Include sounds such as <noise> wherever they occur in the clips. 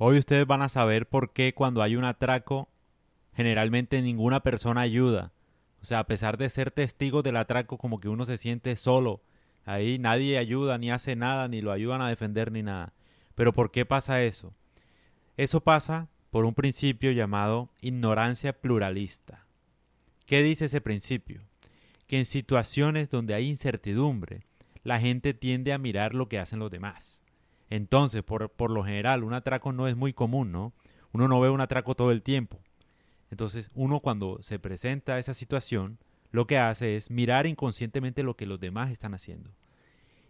Hoy ustedes van a saber por qué cuando hay un atraco, generalmente ninguna persona ayuda. O sea, a pesar de ser testigos del atraco, como que uno se siente solo. Ahí nadie ayuda, ni hace nada, ni lo ayudan a defender, ni nada. Pero ¿por qué pasa eso? Eso pasa por un principio llamado ignorancia pluralista. ¿Qué dice ese principio? Que en situaciones donde hay incertidumbre, la gente tiende a mirar lo que hacen los demás. Entonces, por, por lo general, un atraco no es muy común, ¿no? Uno no ve un atraco todo el tiempo. Entonces, uno cuando se presenta esa situación, lo que hace es mirar inconscientemente lo que los demás están haciendo.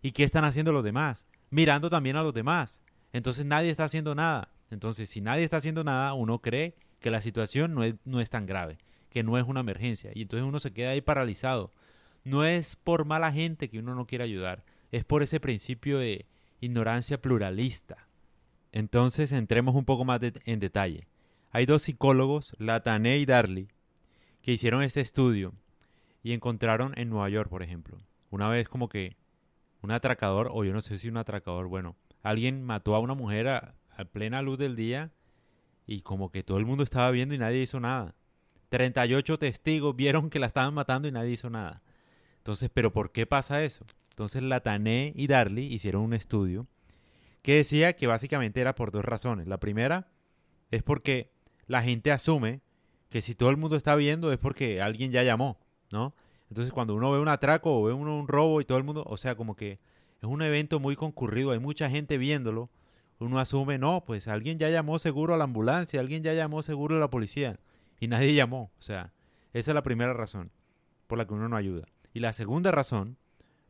¿Y qué están haciendo los demás? Mirando también a los demás. Entonces nadie está haciendo nada. Entonces, si nadie está haciendo nada, uno cree que la situación no es, no es tan grave, que no es una emergencia. Y entonces uno se queda ahí paralizado. No es por mala gente que uno no quiere ayudar, es por ese principio de ignorancia pluralista. Entonces, entremos un poco más en detalle. Hay dos psicólogos, Latané y Darley, que hicieron este estudio y encontraron en Nueva York, por ejemplo, una vez como que un atracador, o yo no sé si un atracador, bueno, alguien mató a una mujer a, plena luz del día y como que todo el mundo estaba viendo y nadie hizo nada. 38 testigos vieron que la estaban matando y nadie hizo nada. Entonces, ¿pero por qué pasa eso? Entonces Latané y Darley hicieron un estudio que decía que básicamente era por dos razones. La primera es porque la gente asume que si todo el mundo está viendo es porque alguien ya llamó, ¿no? Entonces cuando uno ve un atraco o ve uno un robo y todo el mundo, o sea, como que es un evento muy concurrido, hay mucha gente viéndolo, uno asume, no, pues alguien ya llamó seguro a la ambulancia, alguien ya llamó seguro a la policía y nadie llamó, o sea, esa es la primera razón por la que uno no ayuda. Y la segunda razón,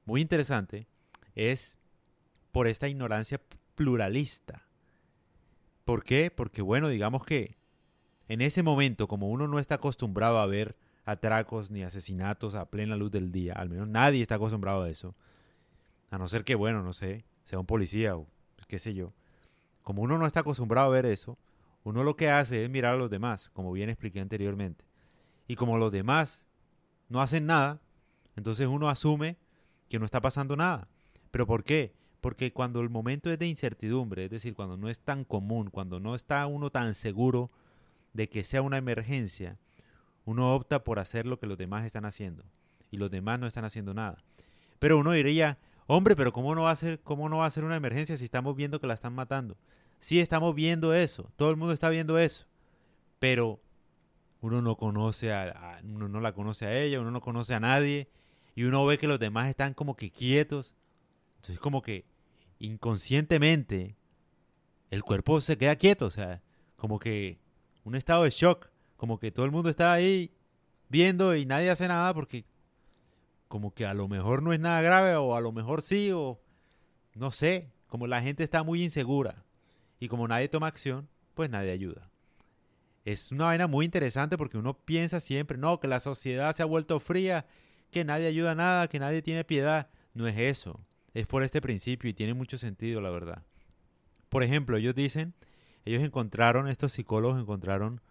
muy interesante, es por esta ignorancia pluralista. ¿Por qué? Porque bueno, digamos que en ese momento, como uno no está acostumbrado a ver atracos ni asesinatos a plena luz del día, al menos nadie está acostumbrado a eso, a no ser que, bueno, no sé, sea un policía o qué sé yo. Como uno no está acostumbrado a ver eso, uno lo que hace es mirar a los demás, como bien expliqué anteriormente. Y como los demás no hacen nada, entonces uno asume que no está pasando nada. ¿Pero por qué? Porque cuando el momento es de incertidumbre, es decir, cuando no es tan común, cuando no está uno tan seguro de que sea una emergencia, uno opta por hacer lo que los demás están haciendo y los demás no están haciendo nada. Pero uno diría, hombre, pero ¿cómo no va a ser, cómo no va a ser una emergencia si estamos viendo que la están matando? Sí, estamos viendo eso, todo el mundo está viendo eso, pero uno no conoce a, uno no la conoce a ella, uno no conoce a nadie y uno ve que los demás están como que quietos. Entonces como que inconscientemente el cuerpo se queda quieto, o sea, como que un estado de shock, como que todo el mundo está ahí viendo y nadie hace nada porque como que a lo mejor no es nada grave o a lo mejor sí o no sé, como la gente está muy insegura y como nadie toma acción, pues nadie ayuda. Es una vaina muy interesante porque uno piensa siempre, no, que la sociedad se ha vuelto fría, que nadie ayuda a nada, que nadie tiene piedad. No es eso, es por este principio y tiene mucho sentido, la verdad. Por ejemplo, ellos dicen ellos encontraron, estos psicólogos encontraron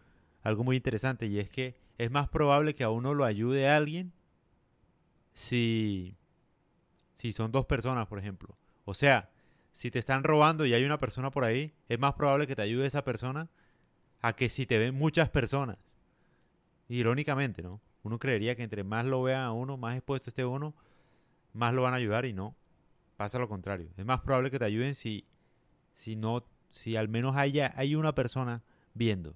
algo muy interesante y es que es más probable que a uno lo ayude alguien si, si son dos personas, por ejemplo. O sea, si te están robando y hay una persona por ahí, es más probable que te ayude esa persona a que si te ven muchas personas. Irónicamente, ¿no? Uno creería que entre más lo vean a uno, más expuesto esté uno, más lo van a ayudar y no. Pasa lo contrario. Es más probable que te ayuden si, si no si al menos haya, hay una persona viendo.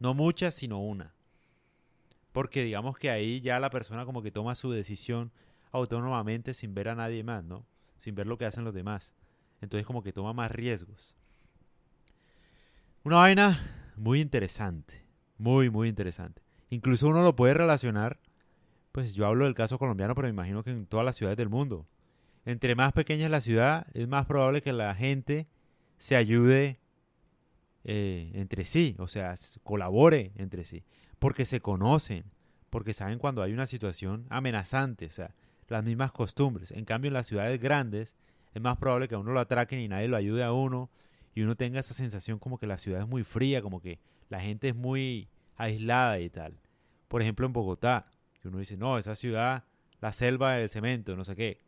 No muchas, sino una. Porque digamos que ahí ya la persona como que toma su decisión autónomamente sin ver a nadie más, ¿no? Sin ver lo que hacen los demás. Entonces como que toma más riesgos. Una vaina muy interesante. Muy, muy interesante. Incluso uno lo puede relacionar. Pues yo hablo del caso colombiano, pero me imagino que en todas las ciudades del mundo. Entre más pequeña es la ciudad, es más probable que la gente se ayude eh, entre sí, o sea, colabore entre sí, porque se conocen, porque saben cuando hay una situación amenazante, o sea, las mismas costumbres. En cambio, en las ciudades grandes es más probable que a uno lo atraquen y nadie lo ayude a uno y uno tenga esa sensación como que la ciudad es muy fría, como que la gente es muy aislada y tal. Por ejemplo, en Bogotá, uno dice, no, esa ciudad, la selva del cemento, no sé qué.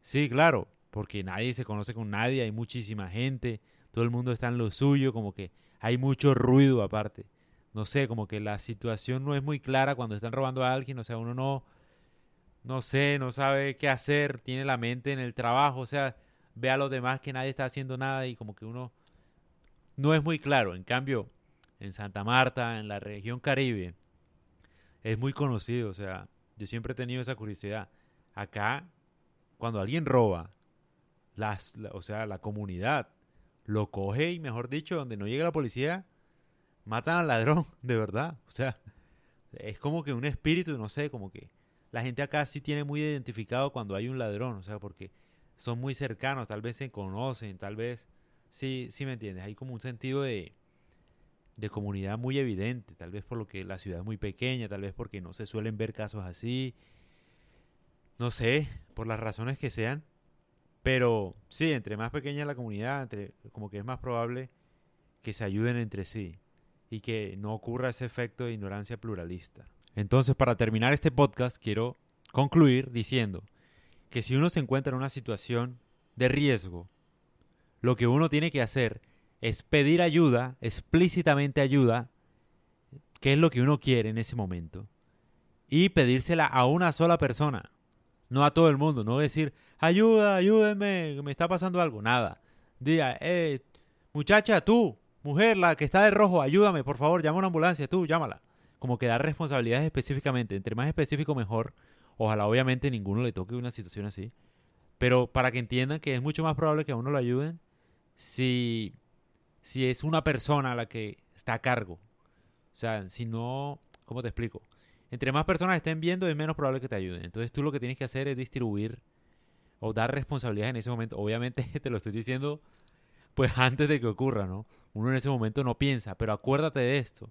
Sí, claro, porque nadie se conoce con nadie, hay muchísima gente, todo el mundo está en lo suyo, como que hay mucho ruido aparte. No sé, como que la situación no es muy clara cuando están robando a alguien, o sea, uno no, no sé, no sabe qué hacer, tiene la mente en el trabajo, o sea, ve a los demás que nadie está haciendo nada y como que uno no es muy claro. En cambio, en Santa Marta, en la región Caribe, es muy conocido, o sea, yo siempre he tenido esa curiosidad. Acá, cuando alguien roba, las, o sea, la comunidad lo coge y, mejor dicho, donde no llega la policía, matan al ladrón, de verdad. O sea, es como que un espíritu, no sé, como que la gente acá sí tiene muy identificado cuando hay un ladrón, o sea, porque son muy cercanos, tal vez se conocen, tal vez, sí, sí me entiendes, hay como un sentido de, de comunidad muy evidente, tal vez por lo que la ciudad es muy pequeña, tal vez porque no se suelen ver casos así, no sé, por las razones que sean, pero sí, entre más pequeña la comunidad, entre, como que es más probable que se ayuden entre sí y que no ocurra ese efecto de ignorancia pluralista. Entonces, para terminar este podcast, quiero concluir diciendo que si uno se encuentra en una situación de riesgo, lo que uno tiene que hacer es pedir ayuda, explícitamente ayuda, que es lo que uno quiere en ese momento, y pedírsela a una sola persona no a todo el mundo, no decir, ayuda, ayúdenme, me está pasando algo, nada. Diga, eh, muchacha, tú, mujer, la que está de rojo, ayúdame, por favor, llama a una ambulancia, tú, llámala. Como que dar responsabilidades específicamente, entre más específico mejor. Ojalá obviamente ninguno le toque una situación así. Pero para que entiendan que es mucho más probable que a uno lo ayuden si, si es una persona la que está a cargo. O sea, si no, ¿cómo te explico? entre más personas estén viendo, es menos probable que te ayuden. Entonces tú lo que tienes que hacer es distribuir o dar responsabilidad en ese momento. Obviamente <laughs> te lo estoy diciendo pues antes de que ocurra, ¿no? Uno en ese momento no piensa, pero acuérdate de esto.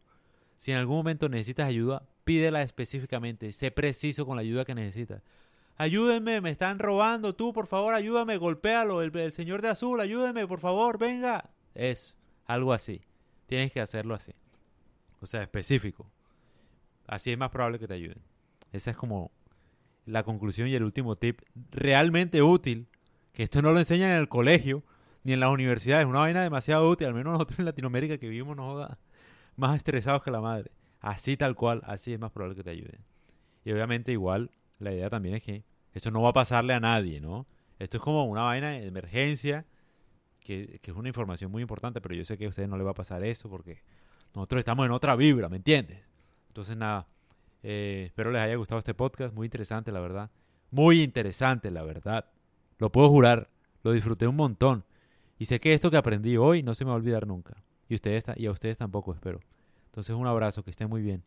Si en algún momento necesitas ayuda, pídela específicamente, sé preciso con la ayuda que necesitas. Ayúdenme, me están robando, tú por favor ayúdame, golpéalo, el, el señor de azul, ayúdenme, por favor, venga. Es algo así. Tienes que hacerlo así. O sea, específico. Así es más probable que te ayuden. Esa es como la conclusión y el último tip realmente útil, que esto no lo enseñan en el colegio ni en las universidades, es una vaina demasiado útil, al menos nosotros en Latinoamérica que vivimos nos más estresados que la madre. Así tal cual, así es más probable que te ayuden. Y obviamente igual, la idea también es que esto no va a pasarle a nadie, ¿no? Esto es como una vaina de emergencia, que, es una información muy importante, pero yo sé que a ustedes no le va a pasar eso porque nosotros estamos en otra vibra, ¿me entiendes? Entonces, nada, eh, espero les haya gustado este podcast. Muy interesante, la verdad. Muy interesante, la verdad. Lo puedo jurar. Lo disfruté un montón. Y sé que esto que aprendí hoy no se me va a olvidar nunca. Y, ustedes, y a ustedes tampoco, espero. Entonces, un abrazo. Que estén muy bien.